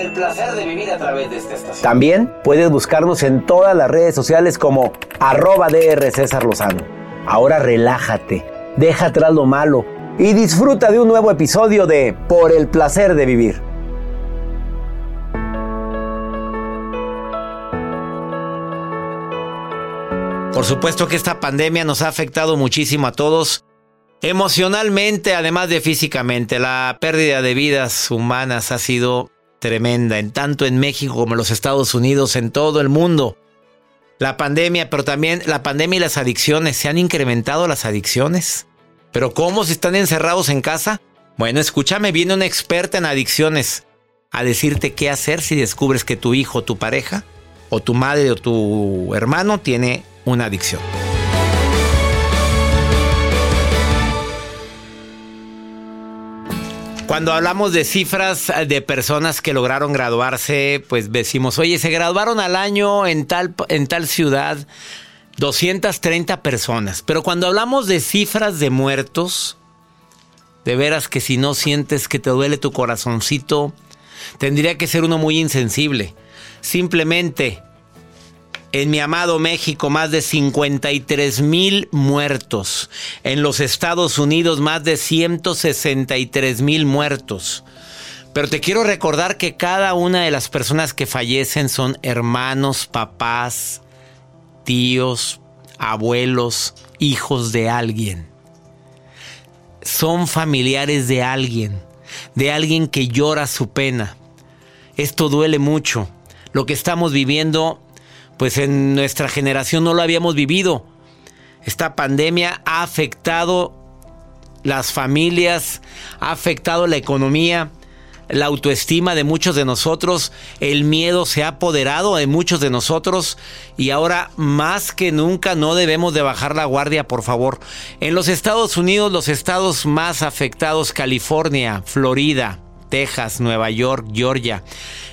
El placer de vivir a través de esta estación. También puedes buscarnos en todas las redes sociales como arroba DR César Lozano. Ahora relájate, deja atrás lo malo y disfruta de un nuevo episodio de Por el placer de vivir. Por supuesto que esta pandemia nos ha afectado muchísimo a todos, emocionalmente, además de físicamente. La pérdida de vidas humanas ha sido tremenda, en tanto en México como en los Estados Unidos, en todo el mundo. La pandemia, pero también la pandemia y las adicciones. ¿Se han incrementado las adicciones? ¿Pero cómo si están encerrados en casa? Bueno, escúchame, viene una experta en adicciones a decirte qué hacer si descubres que tu hijo, tu pareja, o tu madre o tu hermano tiene una adicción. Cuando hablamos de cifras de personas que lograron graduarse, pues decimos, oye, se graduaron al año en tal, en tal ciudad 230 personas. Pero cuando hablamos de cifras de muertos, de veras que si no sientes que te duele tu corazoncito, tendría que ser uno muy insensible. Simplemente en mi amado México, más de 53 mil muertos. En los Estados Unidos, más de 163 mil muertos. Pero te quiero recordar que cada una de las personas que fallecen son hermanos, papás, tíos, abuelos, hijos de alguien. Son familiares de alguien, de alguien que llora su pena. Esto duele mucho. Lo que estamos viviendo pues en nuestra generación no lo habíamos vivido. Esta pandemia ha afectado las familias, ha afectado la economía, la autoestima de muchos de nosotros, el miedo se ha apoderado de muchos de nosotros y ahora más que nunca no debemos de bajar la guardia, por favor. En los Estados Unidos, los estados más afectados, California, Florida, Texas, Nueva York, Georgia.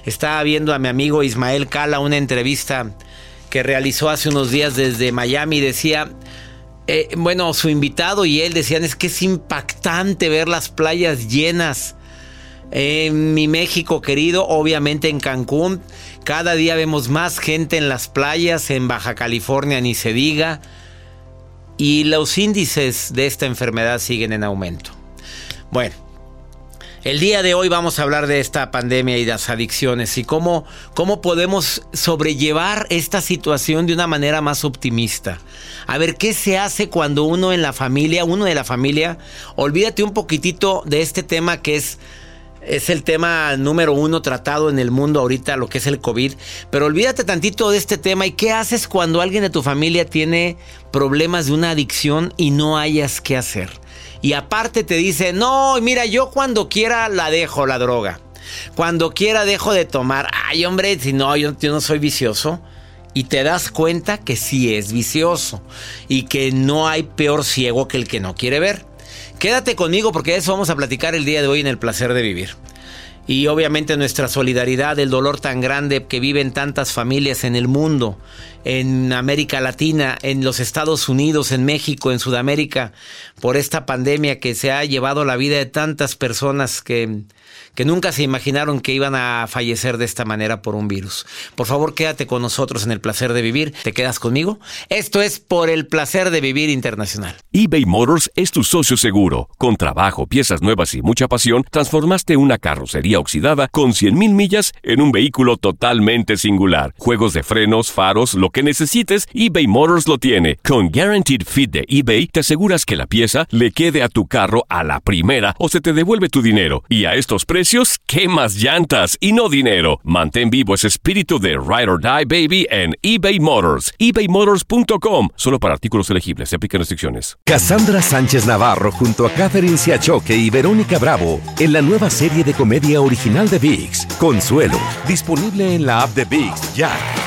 Estaba viendo a mi amigo Ismael Cala una entrevista que realizó hace unos días desde Miami, decía, eh, bueno, su invitado y él decían, es que es impactante ver las playas llenas. En mi México querido, obviamente en Cancún, Cada día vemos más gente en las playas, en Baja California ni se diga, y los índices de esta enfermedad siguen en aumento. Bueno, el día de hoy vamos a hablar de esta pandemia y las adicciones y cómo, cómo podemos sobrellevar esta situación de una manera más optimista. A ver, ¿qué se hace cuando uno en la familia, uno de la familia, olvídate un poquitito de este tema que es es el tema número uno tratado en el mundo ahorita, lo que es el COVID. Pero olvídate tantito de este tema y qué haces cuando alguien de tu familia tiene problemas de una adicción y no hayas qué hacer. Y aparte te dice, no, mira, yo cuando quiera la dejo, la droga. Cuando quiera dejo de tomar. Ay, hombre, si no, yo, no soy vicioso. Y te das cuenta que sí es vicioso. Y que no hay peor ciego que el que no quiere ver. Quédate conmigo porque de eso vamos a platicar el día de hoy en el placer de vivir. Y obviamente nuestra solidaridad, el dolor tan grande que viven tantas familias en el mundo, en América Latina, en los Estados Unidos, en México, en Sudamérica, por esta pandemia que se ha llevado la vida de tantas personas que que nunca se imaginaron que iban a fallecer de esta manera por un virus. Por favor, quédate con nosotros en el placer de vivir. ¿Te quedas conmigo? Esto es por el placer de vivir internacional. eBay Motors es tu socio seguro. Con trabajo, piezas nuevas y mucha pasión, transformaste una carrocería oxidada con 100.000 millas en un vehículo totalmente singular. Juegos de frenos, faros, lo que necesites, eBay Motors lo tiene. Con Guaranteed Fit de eBay, te aseguras que la pieza le quede a tu carro a la primera o se te devuelve tu dinero. Y a estos precios, quemas llantas y no dinero. Mantén vivo ese espíritu de Ride or Die Baby en eBay Motors. ebaymotors.com. Solo para artículos elegibles. Se aplican restricciones. Cassandra Sánchez Navarro junto a Catherine Siachoque y Verónica Bravo en la nueva serie de comedia original de VIX, Consuelo. Disponible en la app de VIX ya.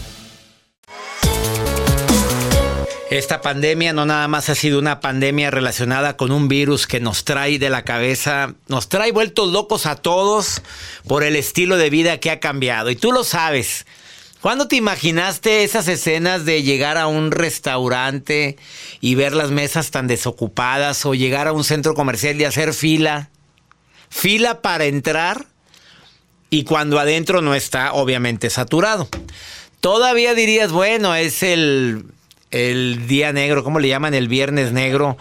Esta pandemia no nada más ha sido una pandemia relacionada con un virus que nos trae de la cabeza, nos trae vueltos locos a todos por el estilo de vida que ha cambiado. Y tú lo sabes. ¿Cuándo te imaginaste esas escenas de llegar a un restaurante y ver las mesas tan desocupadas o llegar a un centro comercial y hacer fila? Fila para entrar y cuando adentro no está obviamente saturado. Todavía dirías, bueno, es el el día negro, ¿cómo le llaman? El viernes negro,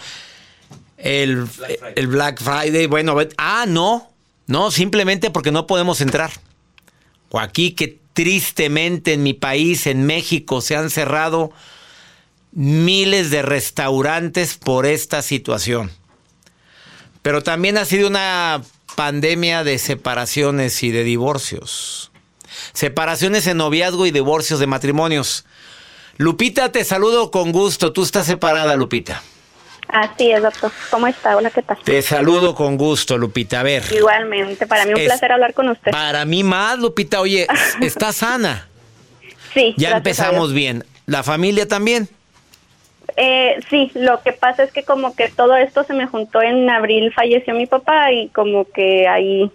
el Black Friday. El Black Friday. Bueno, ah, no, no, simplemente porque no podemos entrar. O aquí que tristemente en mi país, en México, se han cerrado miles de restaurantes por esta situación. Pero también ha sido una pandemia de separaciones y de divorcios. Separaciones en noviazgo y divorcios de matrimonios. Lupita, te saludo con gusto. Tú estás separada, Lupita. Así es, doctor. ¿Cómo está? Hola, ¿qué tal? Te saludo con gusto, Lupita. A ver. Igualmente, para mí un placer hablar con usted. Para mí más, Lupita. Oye, ¿estás sana? Sí. Ya empezamos bien. ¿La familia también? Eh, sí, lo que pasa es que como que todo esto se me juntó en abril, falleció mi papá y como que ahí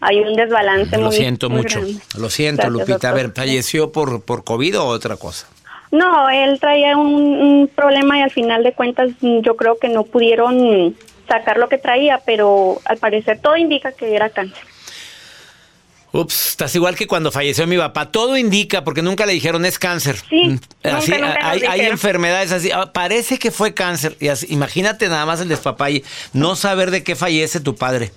hay un desbalance. Lo siento mucho. Lo siento, Lupita. A ver, ¿falleció por, por COVID o otra cosa? No, él traía un, problema y al final de cuentas yo creo que no pudieron sacar lo que traía, pero al parecer todo indica que era cáncer. Ups, estás igual que cuando falleció mi papá. Todo indica, porque nunca le dijeron es cáncer. Sí, mm, hay, enfermedades así. Ah, parece que fue cáncer. Y imagínate nada más el despapalle. No saber de qué fallece tu padre.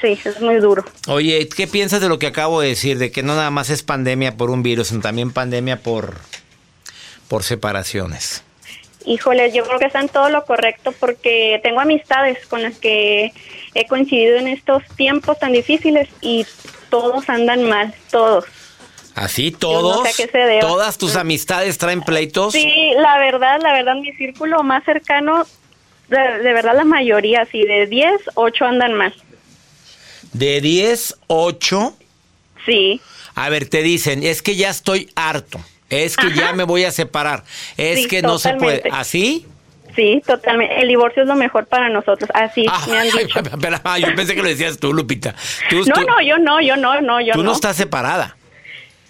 sí, es muy duro. Oye, ¿qué piensas de lo que acabo de decir? De que no nada más es pandemia por un virus, sino también pandemia por, por separaciones. Híjole, yo creo que está en todo lo correcto porque tengo amistades con las que he coincidido en estos tiempos tan difíciles y todos andan mal, todos. ¿Así todos? No sé. ¿Todas tus amistades traen pleitos? Sí, la verdad, la verdad, mi círculo más cercano, de, de verdad la mayoría, sí, de 10, 8 andan mal. De 10, 8. Sí, A ver, te dicen, es que ya estoy harto. Es que ya me voy a separar. Es Sí, que no se puede. ¿Así? sí, totalmente. El divorcio es lo mejor para nosotros, así me han Ay, dicho. espera, ay, yo pensé que lo decías tú, Lupita. Tú, No, tú- no, yo no, yo no, no, yo tú no no. estás separada.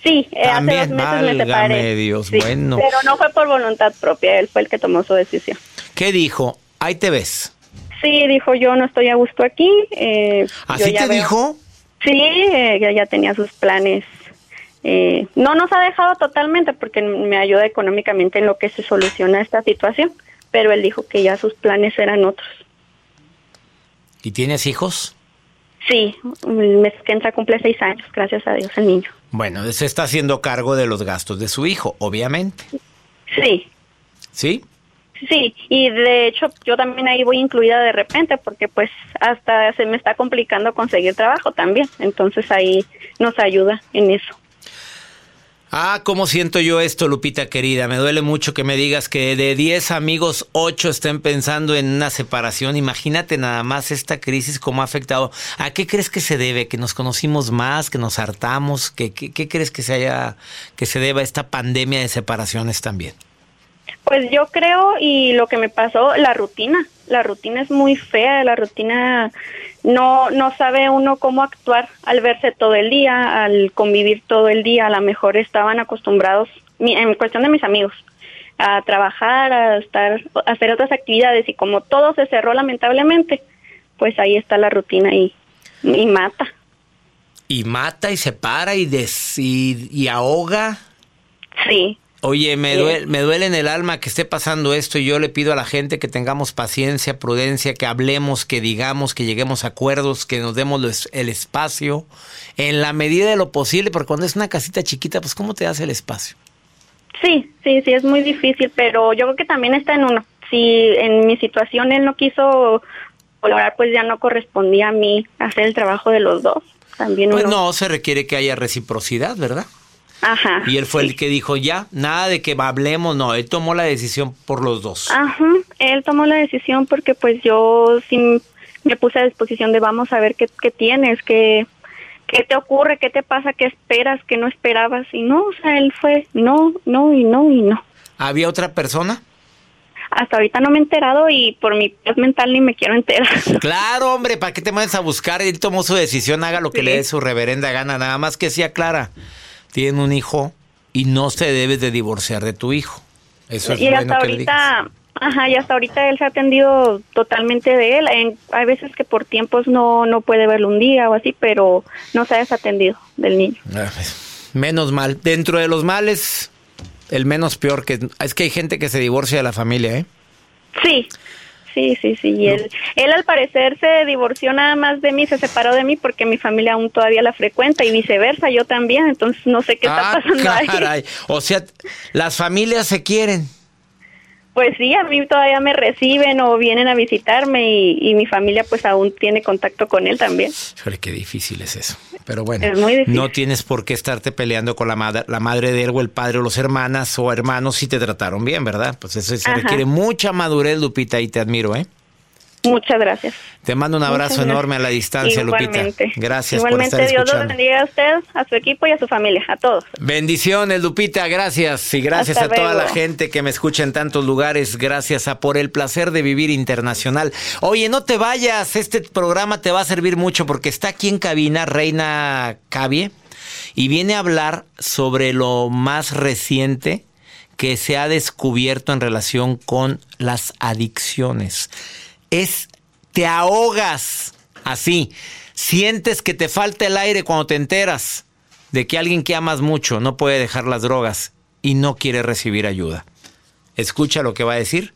Sí, eh, hace También, dos meses me separé. Dios, Sí, bueno. Pero no fue por voluntad propia, él fue el que tomó su decisión. ¿Qué dijo? Ahí te ves. Sí, dijo, yo no estoy a gusto aquí. Eh, yo ¿Así ya te veo- dijo? Sí, eh, ya, ya tenía sus planes. Eh, no nos ha dejado totalmente porque me ayuda económicamente en lo que se soluciona esta situación, pero él dijo que ya sus planes eran otros. ¿Y tienes hijos? Sí, el mes que entra cumple seis años, gracias a Dios, el niño. Bueno, se está haciendo cargo de los gastos de su hijo, obviamente. Sí, ¿Sí? sí, y de hecho yo también ahí voy incluida de repente porque pues hasta se me está complicando conseguir trabajo también, entonces ahí nos ayuda en eso. Ah, ¿cómo siento yo esto, Lupita querida? Me duele mucho que me digas que de 10 amigos, 8 estén pensando en una separación. Imagínate nada más esta crisis cómo ha afectado. ¿A qué crees que se debe? ¿Que nos conocimos más? ¿Que nos hartamos? ¿Qué, qué, qué crees que se haya, que se deba a esta pandemia de separaciones también? Pues yo creo y lo que me pasó, la rutina, la rutina es muy fea, la rutina no no sabe uno cómo actuar al verse todo el día, al convivir todo el día, a lo mejor estaban acostumbrados en cuestión de mis amigos a trabajar, a estar a hacer otras actividades y como todo se cerró lamentablemente, pues ahí está la rutina y y mata. Y mata y separa y, des, y, y ahoga. Sí. Oye, me duele, me duele en el alma que esté pasando esto y yo le pido a la gente que tengamos paciencia, prudencia, que hablemos, que digamos, que lleguemos a acuerdos, que nos demos los- el espacio en la medida de lo posible, porque cuando es una casita chiquita, pues ¿cómo te das el espacio? Sí, sí, sí, es muy difícil, pero yo creo que también está en uno. Si en mi situación él no quiso colaborar, pues ya no correspondía a mí hacer el trabajo de los dos. También Pues uno. no, se requiere que haya reciprocidad, ¿verdad? Ajá. Y él fue el que dijo, ya, nada de que hablemos, no, él tomó la decisión por los dos. Ajá. Él tomó la decisión porque pues yo sí me puse a disposición de vamos a ver qué, qué tienes, qué, qué te ocurre, qué te pasa, qué esperas, qué no esperabas. Y no, o sea, él fue no, no y no y no. ¿Había otra persona? Hasta ahorita no me he enterado y por mi paz mental ni me quiero enterar. Claro, hombre, ¿para qué te mandes a buscar? Él tomó su decisión, haga lo que Sí. le dé su reverenda gana. Nada más que sea clara. Tiene un hijo y no se debes de divorciar de tu hijo. Eso es y bueno hasta que le ahorita, ajá, y hasta ahorita él se ha atendido totalmente de él. En- hay veces que por tiempos no, no puede verlo un día o así, pero no se ha desatendido del niño. Ah, pues, Menos mal. Dentro de los males, el menos peor que es que hay gente que se divorcia de la familia, ¿eh? Sí, sí, sí, sí. Y él, él al parecer se divorció nada más de mí, se separó de mí porque mi familia aún todavía la frecuenta y viceversa, yo también. Entonces no sé qué está ah, pasando ahí. caray. O sea, las familias se quieren. Pues sí, a mí todavía me reciben o vienen a visitarme y, y mi familia pues aún tiene contacto con él también. Híjole, qué difícil es eso. Pero bueno, Es muy difícil. no tienes por qué estarte peleando con la madre, la madre de él o el padre o los hermanas o hermanos si te trataron bien, ¿verdad? Pues eso se Ajá. requiere mucha madurez, Lupita, y te admiro, ¿eh? Muchas gracias. Te mando un abrazo enorme a la distancia, Igualmente. Lupita. Gracias Igualmente, por estar Dios los bendiga a usted, a su equipo y a su familia, a todos. Bendiciones, Lupita, gracias. Y gracias Hasta a toda luego. la gente que me escucha en tantos lugares. Gracias a por el placer de vivir internacional. Oye, no te vayas, este programa te va a servir mucho porque está aquí en cabina Reina Cavie y viene a hablar sobre lo más reciente que se ha descubierto en relación con las adicciones. Es, te ahogas así, sientes que te falta el aire cuando te enteras de que alguien que amas mucho no puede dejar las drogas y no quiere recibir ayuda. Escucha lo que va a decir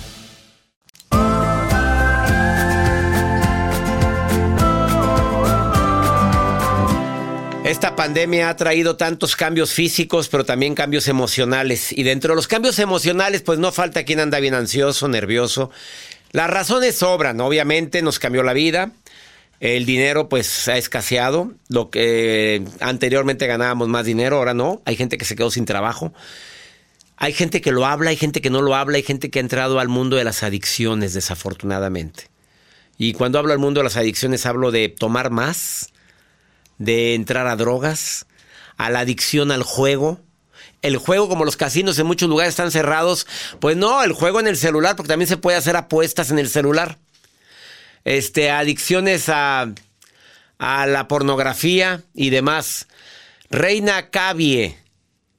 Esta pandemia ha traído tantos cambios físicos, pero también cambios emocionales. Y dentro de los cambios emocionales, pues no falta quien anda bien ansioso, nervioso. Las razones sobran, obviamente nos cambió la vida. El dinero pues ha escaseado. Lo que anteriormente ganábamos más dinero, ahora no. Hay gente que se quedó sin trabajo. Hay gente que lo habla, hay gente que no lo habla, hay gente que ha entrado al mundo de las adicciones, desafortunadamente. Y cuando hablo del mundo de las adicciones, hablo de tomar más, de entrar a drogas, a la adicción al juego. El juego, como los casinos en muchos lugares están cerrados, pues no, el juego en el celular, porque también se puede hacer apuestas en el celular. Este, adicciones a, a la pornografía y demás. Reina Cavie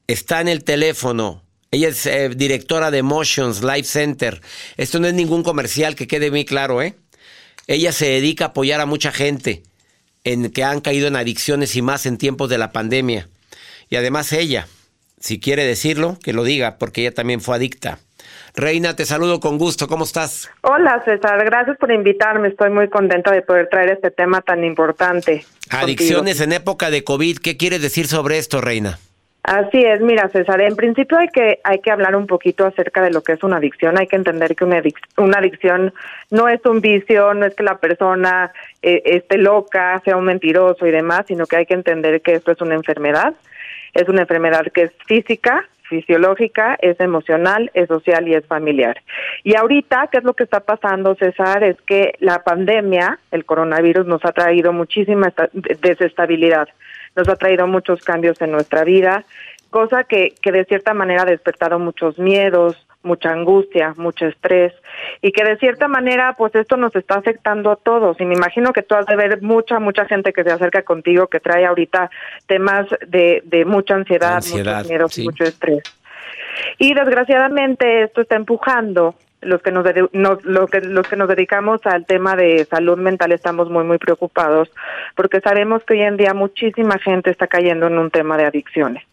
está en el teléfono. Ella es eh, directora de Emotions Life Center. Esto no es ningún comercial, que quede muy claro, ¿eh? Ella se dedica a apoyar a mucha gente en que han caído en adicciones y más en tiempos de la pandemia. Y además ella, si quiere decirlo, que lo diga, porque ella también fue adicta. Reina, te saludo con gusto. ¿Cómo estás? Hola, César. Gracias por invitarme. Estoy muy contenta de poder traer este tema tan importante. Adicciones en época de COVID. ¿Qué quieres decir sobre esto, Reina? Así es, mira César, en principio hay que hay que hablar un poquito acerca de lo que es una adicción, hay que entender que una, una adicción no es un vicio, no es que la persona eh, esté loca, sea un mentiroso y demás, sino que hay que entender que esto es una enfermedad, es una enfermedad que es física, fisiológica, es emocional, es social y es familiar. Y ahorita, ¿qué es lo que está pasando, César? Es que la pandemia, el coronavirus, nos ha traído muchísima desestabilidad nos ha traído muchos cambios en nuestra vida, cosa que, que de cierta manera ha despertado muchos miedos, mucha angustia, mucho estrés y que de cierta manera pues esto nos está afectando a todos y me imagino que tú has de ver mucha, mucha gente que se acerca contigo que trae ahorita temas de, de mucha ansiedad, muchos miedos, mucho estrés. Y desgraciadamente esto está empujando los que nos, lo que, los que nos dedicamos al tema de salud mental estamos muy muy preocupados porque sabemos que hoy en día muchísima gente está cayendo en un tema de adicciones.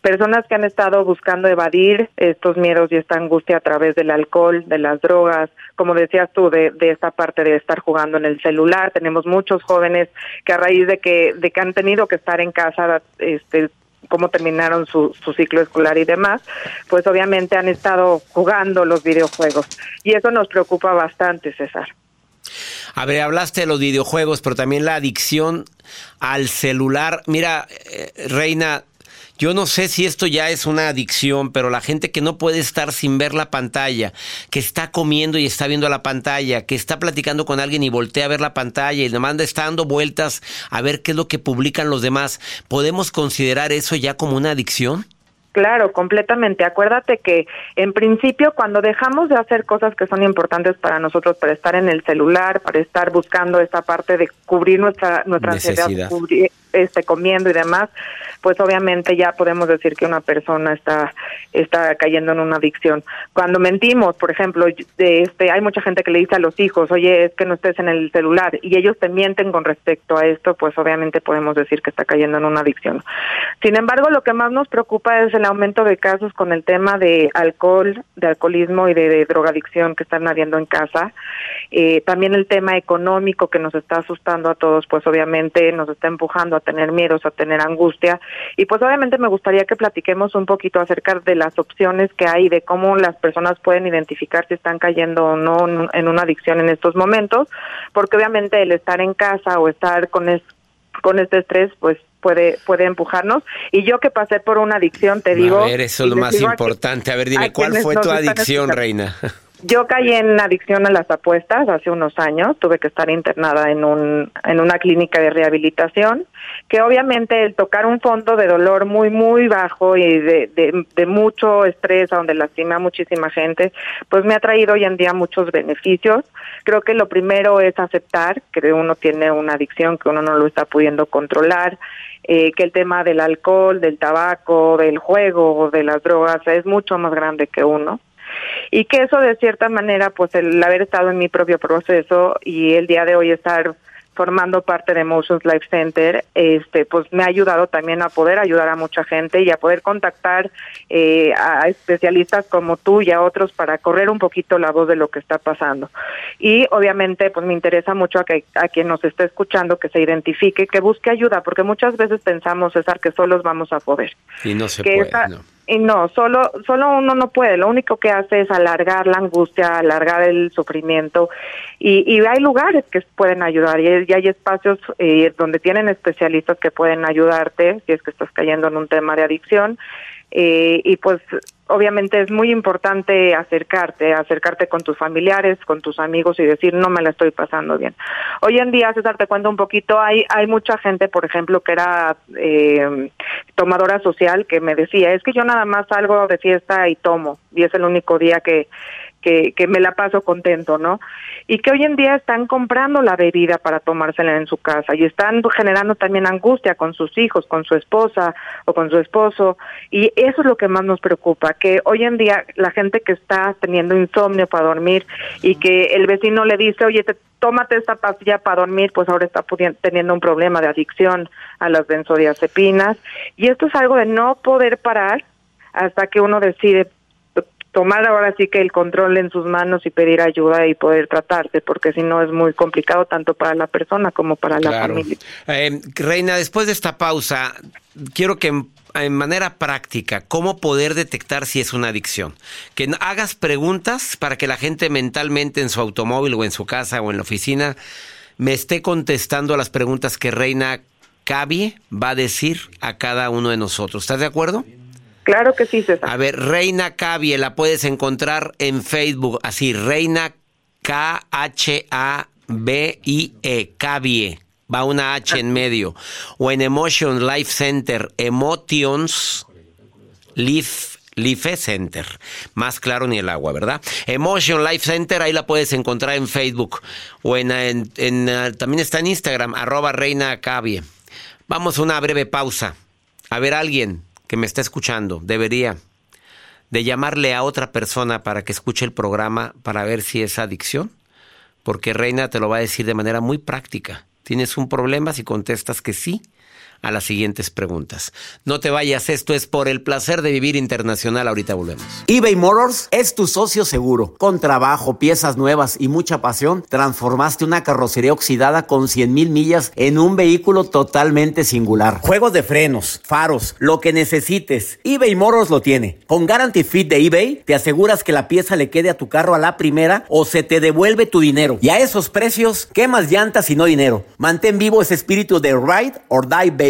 Personas que han estado buscando evadir estos miedos y esta angustia a través del alcohol de las drogas como decías tú de, de esta parte de estar jugando en el celular. Tenemos muchos jóvenes que a raíz de que de que han tenido que estar en casa este cómo terminaron su, su ciclo escolar y demás, pues obviamente han estado jugando los videojuegos. Y eso nos preocupa bastante, César. A ver, hablaste de los videojuegos, pero también la adicción al celular. Mira, eh, Reina, yo no sé si esto ya es una adicción, pero la gente que no puede estar sin ver la pantalla, que está comiendo y está viendo la pantalla, que está platicando con alguien y voltea a ver la pantalla y demanda está dando vueltas a ver qué es lo que publican los demás, ¿podemos considerar eso ya como una adicción? Claro, completamente. Acuérdate que en principio cuando dejamos de hacer cosas que son importantes para nosotros, para estar en el celular, para estar buscando esa parte de cubrir nuestra nuestra ansiedad, cubrir, este comiendo y demás, pues obviamente ya podemos decir que una persona está está cayendo en una adicción. Cuando mentimos, por ejemplo, de este hay mucha gente que le dice a los hijos, "Oye, es que no estés en el celular" y ellos te mienten con respecto a esto, pues obviamente podemos decir que está cayendo en una adicción. Sin embargo, lo que más nos preocupa es el aumento de casos con el tema de alcohol, de alcoholismo y de, drogadicción que están habiendo en casa. Eh, también el tema económico que nos está asustando a todos, pues obviamente nos está empujando a tener miedos, a tener angustia. Y pues obviamente me gustaría que platiquemos un poquito acerca de las opciones que hay, de cómo las personas pueden identificar si están cayendo o no en una adicción en estos momentos, porque obviamente el estar en casa o estar con, con este estrés, pues puede puede empujarnos. Y yo que pasé por una adicción te digo a ver eso es lo más importante. A, ver dime cuál fue tu adicción reina yo caí en adicción a las apuestas hace unos años, tuve que estar internada en un en una clínica de rehabilitación, que obviamente el tocar un fondo de dolor muy muy bajo y de, mucho estrés, donde lastima a muchísima gente, pues me ha traído hoy en día muchos beneficios. Creo que lo primero es aceptar que uno tiene una adicción, que uno no lo está pudiendo controlar, eh, que el tema del alcohol, del tabaco, del juego, de las drogas es mucho más grande que uno y que eso de cierta manera, pues el haber estado en mi propio proceso y el día de hoy estar formando parte de Emotions Life Center, este, pues me ha ayudado también a poder ayudar a mucha gente y a poder contactar eh, a especialistas como tú y a otros para correr un poquito la voz de lo que está pasando. Y obviamente, pues me interesa mucho a, que, a quien nos esté escuchando que se identifique, que busque ayuda, porque muchas veces pensamos, César, que solos vamos a poder. Y no se puede, y no, solo, solo uno no puede, lo único que hace es alargar la angustia, alargar el sufrimiento. Y, y hay lugares que pueden ayudar y, hay espacios eh, donde tienen especialistas que pueden ayudarte si es que estás cayendo en un tema de adicción eh, y pues obviamente es muy importante acercarte, acercarte con tus familiares, con tus amigos y decir no me la estoy pasando bien. Hoy en día, César, te cuento un poquito, hay, hay mucha gente, por ejemplo, que era eh, tomadora social que me decía, es que yo nada más salgo de fiesta y tomo y es el único día que, que, que me la paso contento, ¿no? Y que hoy en día están comprando la bebida para tomársela en su casa y están generando también angustia con sus hijos, con su esposa o con su esposo. Y eso es lo que más nos preocupa, que hoy en día la gente que está teniendo insomnio para dormir y que el vecino le dice, oye, te, tómate esta pastilla para dormir, pues ahora está teniendo un problema de adicción a las benzodiazepinas. Y esto es algo de no poder parar hasta que uno decide tomar ahora sí que el control en sus manos y pedir ayuda y poder tratarse, porque si no es muy complicado tanto para la persona como para la familia. Eh, Reina, después de esta pausa, quiero que en, manera práctica, ¿cómo poder detectar si es una adicción? Que hagas preguntas para que la gente mentalmente en su automóvil o en su casa o en la oficina me esté contestando las preguntas que Reina Cabie va a decir a cada uno de nosotros. ¿Estás de acuerdo? Claro que sí, César. A ver, Reina Cabie, la puedes encontrar en Facebook, así, Reina K-H-A-B-I-E, Cabie, va una H en medio. O en Emotion Life Center, Emotions Life Life Center. Más claro ni el agua, ¿verdad? Emotion Life Center, ahí la puedes encontrar en Facebook. O en, en, también está en Instagram, arroba Reina Cabie. Vamos a una breve pausa. A ver, alguien que me está escuchando debería de llamarle a otra persona para que escuche el programa para ver si es adicción? Porque Reina te lo va a decir de manera muy práctica. ¿Tienes un problema si contestas que sí? A las siguientes preguntas. No te vayas, esto es por el placer de vivir internacional. Ahorita volvemos. eBay Motors es tu socio seguro. Con trabajo, piezas nuevas y mucha pasión, transformaste una carrocería oxidada con 100 mil millas en un vehículo totalmente singular. Juegos de frenos, faros, lo que necesites, eBay Motors lo tiene. Con Guarantee Fit de eBay, te aseguras que la pieza le quede a tu carro a la primera o se te devuelve tu dinero. Y a esos precios, ¿qué más llantas y no dinero? Mantén vivo ese espíritu de Ride or Die Baby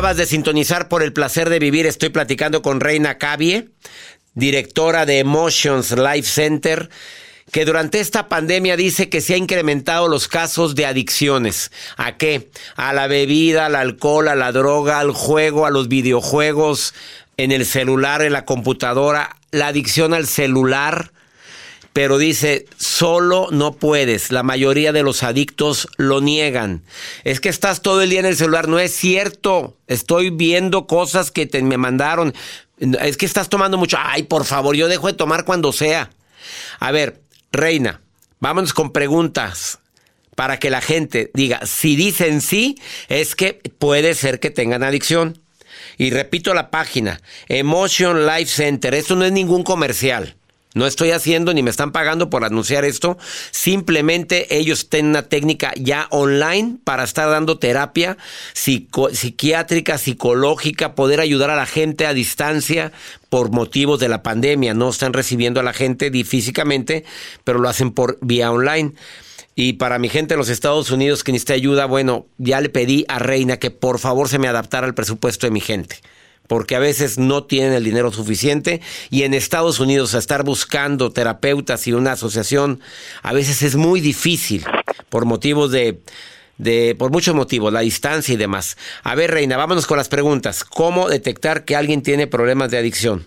Acabas de sintonizar por el placer de vivir. Estoy platicando con Reina Cavie, directora de Emotions Life Center, que durante esta pandemia dice que se ha incrementado los casos de adicciones. ¿A qué? A la bebida, al alcohol, a la droga, al juego, a los videojuegos, en el celular, en la computadora, la adicción al celular pero dice, solo no puedes. La mayoría de los adictos lo niegan. Es que estás todo el día en el celular. No es cierto. Estoy viendo cosas que te, me mandaron. Es que estás tomando mucho. Ay, por favor, yo dejo de tomar cuando sea. A ver, Reina, vámonos con preguntas para que la gente diga, si dicen sí, es que puede ser que tengan adicción. Y repito la página, Emotion Life Center. Esto no es ningún comercial. No estoy haciendo ni me están pagando por anunciar esto. Simplemente ellos tienen una técnica ya online para estar dando terapia psiquiátrica, psicológica, poder ayudar a la gente a distancia por motivos de la pandemia. No están recibiendo a la gente físicamente, pero lo hacen por vía online. Y para mi gente de los Estados Unidos que necesita ayuda, bueno, ya le pedí a Reina que por favor se me adaptara al presupuesto de mi gente porque a veces no tienen el dinero suficiente y en Estados Unidos a estar buscando terapeutas y una asociación a veces es muy difícil por motivos de, de por muchos motivos, la distancia y demás. A ver, Reina, vámonos con las preguntas. ¿Cómo detectar que alguien tiene problemas de adicción?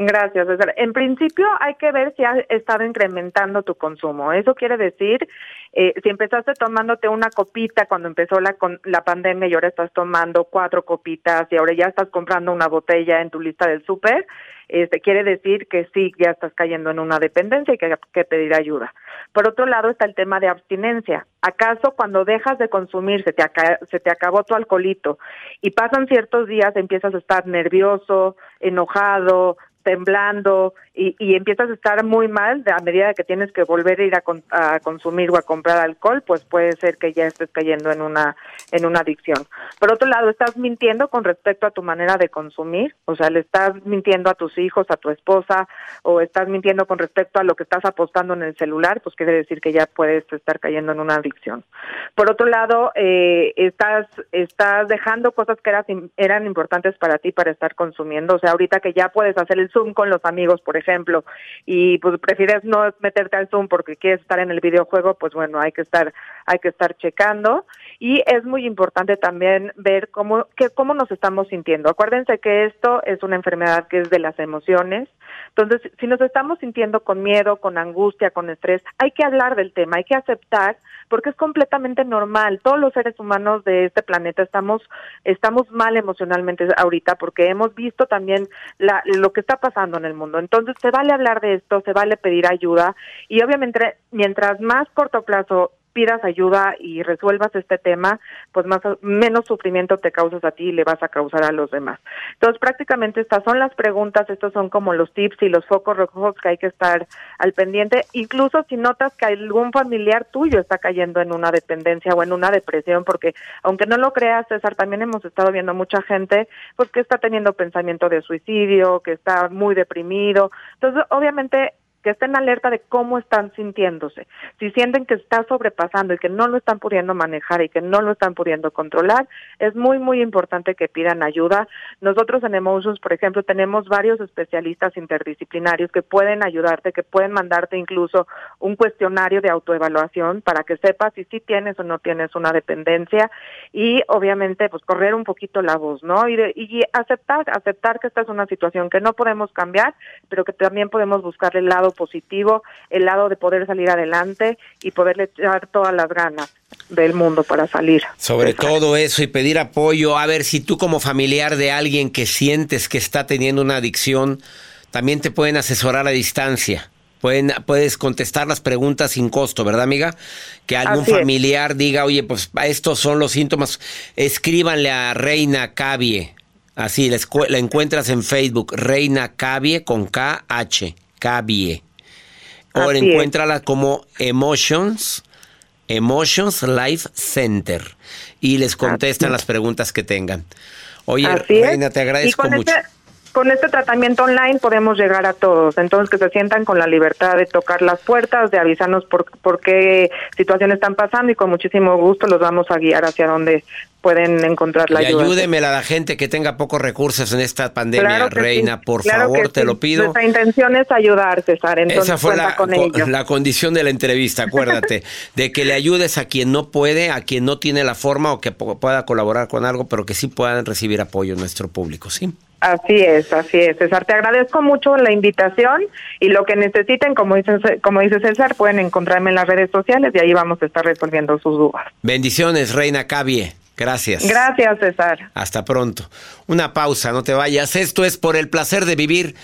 Gracias, César. En principio hay que ver si ha estado incrementando tu consumo. Eso quiere decir, eh, si empezaste tomándote una copita cuando empezó la, con, la pandemia y ahora estás tomando cuatro copitas y ahora ya estás comprando una botella en tu lista del súper, este, quiere decir que sí, ya estás cayendo en una dependencia y que, que pedir ayuda. Por otro lado está el tema de abstinencia. ¿Acaso cuando dejas de consumir se te, se te acabó tu alcoholito y pasan ciertos días empiezas a estar nervioso, enojado, temblando y, y, empiezas a estar muy mal a medida que tienes que volver a ir a, consumir o a comprar alcohol, pues puede ser que ya estés cayendo en una en una adicción. Por otro lado, estás mintiendo con respecto a tu manera de consumir, o sea, le estás mintiendo a tus hijos, a tu esposa, o estás mintiendo con respecto a lo que estás apostando en el celular, pues quiere decir que ya puedes estar cayendo en una adicción. Por otro lado, eh, estás estás dejando cosas que eran eran importantes para ti para estar consumiendo, o sea, ahorita que ya puedes hacer el Con los amigos, por ejemplo, y pues prefieres no meterte al Zoom porque quieres estar en el videojuego, pues bueno, hay que estar hay que estar checando y es muy importante también ver cómo que cómo nos estamos sintiendo. Acuérdense que esto es una enfermedad que es de las emociones. Entonces, si nos estamos sintiendo con miedo, con angustia, con estrés, hay que hablar del tema, hay que aceptar porque es completamente normal. Todos los seres humanos de este planeta estamos estamos mal emocionalmente ahorita porque hemos visto también la, lo que está pasando en el mundo. Entonces, se vale hablar de esto, se vale pedir ayuda y obviamente mientras más corto plazo pidas ayuda y resuelvas este tema, pues más menos sufrimiento te causas a ti y le vas a causar a los demás. Entonces, prácticamente estas son las preguntas, estos son como los tips y los focos rojos que hay que estar al pendiente, incluso si notas que algún familiar tuyo está cayendo en una dependencia o en una depresión, porque aunque no lo creas, César, también hemos estado viendo mucha gente pues que está teniendo pensamiento de suicidio, que está muy deprimido. Entonces, obviamente que estén alerta de cómo están sintiéndose. Si sienten que está sobrepasando y que no lo están pudiendo manejar y que no lo están pudiendo controlar, es muy, muy importante que pidan ayuda. Nosotros en Emotions, por ejemplo, tenemos varios especialistas interdisciplinarios que pueden ayudarte, que pueden mandarte incluso un cuestionario de autoevaluación para que sepas si sí tienes o no tienes una dependencia y obviamente pues correr un poquito la voz, ¿no? Y, y aceptar, aceptar que esta es una situación que no podemos cambiar, pero que también podemos buscar el lado positivo, el lado de poder salir adelante y poderle echar todas las ganas del mundo para salir. Sobre todo eso y pedir apoyo. A ver, si tú como familiar de alguien que sientes que está teniendo una adicción, también te pueden asesorar a distancia. Pueden, puedes contestar las preguntas sin costo, ¿verdad, amiga? Que algún familiar diga, oye, pues estos son los síntomas. Escríbanle a Reina Cabie. Así, la, la encuentras en Facebook, Reina Cabie con K-H, Encuéntrala como Emotions, Emotions Life Center. Y les contestan las preguntas que tengan. Oye, Reina, te agradezco mucho. Con este tratamiento online podemos llegar a todos, entonces que se sientan con la libertad de tocar las puertas, de avisarnos por, por qué situaciones están pasando y con muchísimo gusto los vamos a guiar hacia donde pueden encontrar la y ayuda. ayúdeme a la gente que tenga pocos recursos en esta pandemia, Reina, por favor, te lo pido. Nuestra intención es ayudar, César, entonces Esa fue la, con la condición de la entrevista, acuérdate, de que le ayudes a quien no puede, a quien no tiene la forma o que pueda colaborar con algo, pero que sí puedan recibir apoyo en nuestro público, ¿sí? Así es, así es, César. Te agradezco mucho la invitación y lo que necesiten, como dice, como dice César, pueden encontrarme en las redes sociales y ahí vamos a estar resolviendo sus dudas. Bendiciones, Reina Cabie. Gracias. Gracias, César. Hasta pronto. Una pausa, no te vayas. Esto es por el placer de vivir.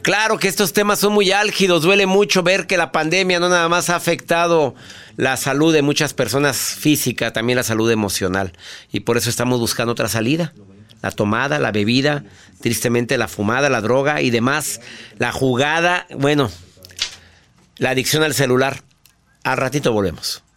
Claro que estos temas son muy álgidos. Duele mucho ver que la pandemia no nada más ha afectado la salud de muchas personas física, también la salud emocional. Y por eso estamos buscando otra salida la tomada, la bebida, tristemente la fumada, la droga y demás, la jugada, bueno, la adicción al celular. Al ratito volvemos.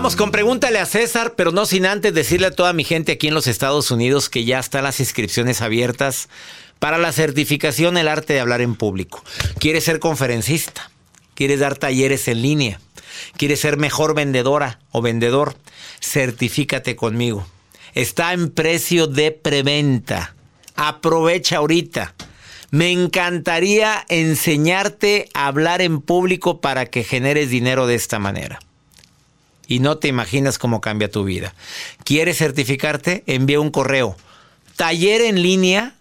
Vamos con pregúntale a César, pero no sin antes decirle a toda mi gente aquí en los Estados Unidos que ya están las inscripciones abiertas para la certificación El arte de hablar en público. ¿Quieres ser conferencista? ¿Quieres dar talleres en línea? ¿Quieres ser mejor vendedora o vendedor? Certifícate conmigo. Está en precio de preventa. Aprovecha ahorita. Me encantaría enseñarte a hablar en público para que generes dinero de esta manera y no te imaginas cómo cambia tu vida. ¿Quieres certificarte? Envía un correo. Taller en línea,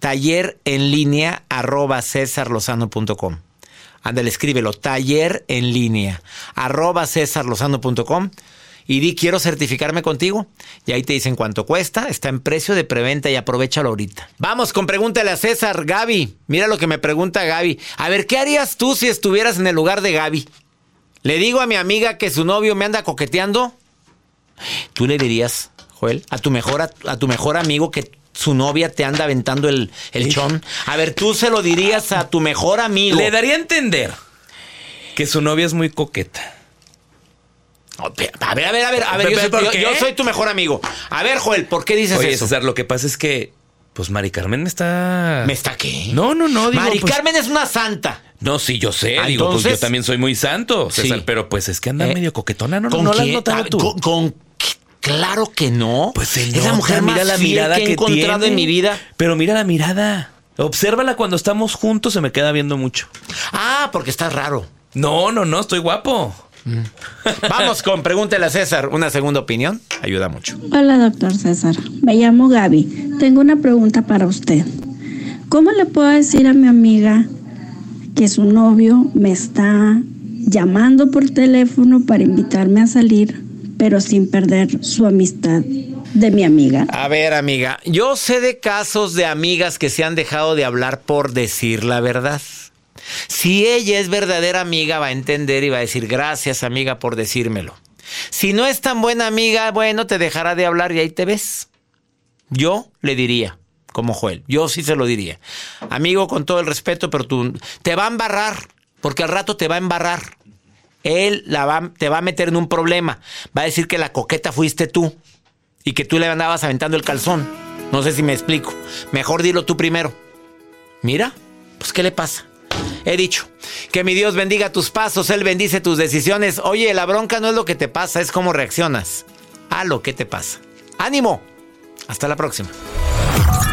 taller en línea arroba cesarlozano.com. Ándale, escríbelo, taller en línea arroba cesarlozano.com y di quiero certificarme contigo. Y ahí te dicen cuánto cuesta, está en precio de preventa y aprovechalo ahorita. Vamos con pregúntale a César, Gaby. Mira lo que me pregunta Gaby. A ver, ¿qué harías tú si estuvieras en el lugar de Gaby? ¿Le digo a mi amiga que su novio me anda coqueteando? ¿Tú le dirías, Joel, a tu mejor, a, tu mejor amigo que su novia te anda aventando el, el chón? A ver, tú se lo dirías a tu mejor amigo. Le daría a entender que su novia es muy coqueta. A ver, a ver, a ver, a ver, yo, soy, yo, soy tu mejor amigo. A ver, Joel, ¿por qué dices Oye, eso? César, lo que pasa es que, pues Mari Carmen me está. ¿Me está qué? No, no, no. Mari pues- Carmen es una santa. No, sí, yo sé. Ah, digo, pues yo también soy muy santo, César, Sí. pero pues es que anda ¿Eh? medio coquetona, ¿no? ¿Con ¿No quién? notado Ah, tú? con-? Claro que no. Pues se es la mujer más mira la mirada que he encontrado tiene. en mi vida. Pero mira la mirada. Obsérvala cuando estamos juntos, se me queda viendo mucho. Ah, porque estás raro. No, no, no, estoy guapo. Vamos con pregúntale a César. Una segunda opinión ayuda mucho. Hola, doctor César. Me llamo Gaby. Tengo una pregunta para usted. ¿Cómo le puedo decir a mi amiga que su novio me está llamando por teléfono para invitarme a salir, pero sin perder su amistad de mi amiga? A ver, amiga, yo sé de casos de amigas que se han dejado de hablar por decir la verdad. Si ella es verdadera amiga, va a entender y va a decir gracias, amiga, por decírmelo. Si no es tan buena amiga, bueno, te dejará de hablar y ahí te ves. Yo le diría, como Joel, yo sí se lo diría. Amigo, con todo el respeto, pero tú te va a embarrar, porque al rato te va a embarrar. Él la va, te va a meter en un problema. Va a decir que la coqueta fuiste tú y que tú le andabas aventando el calzón. No sé si me explico. Mejor dilo tú primero. Mira, pues ¿qué le pasa? He dicho, que mi Dios bendiga tus pasos, Él bendice tus decisiones. Oye, la bronca no es lo que te pasa, es cómo reaccionas a lo que te pasa. ¡Ánimo! Hasta la próxima.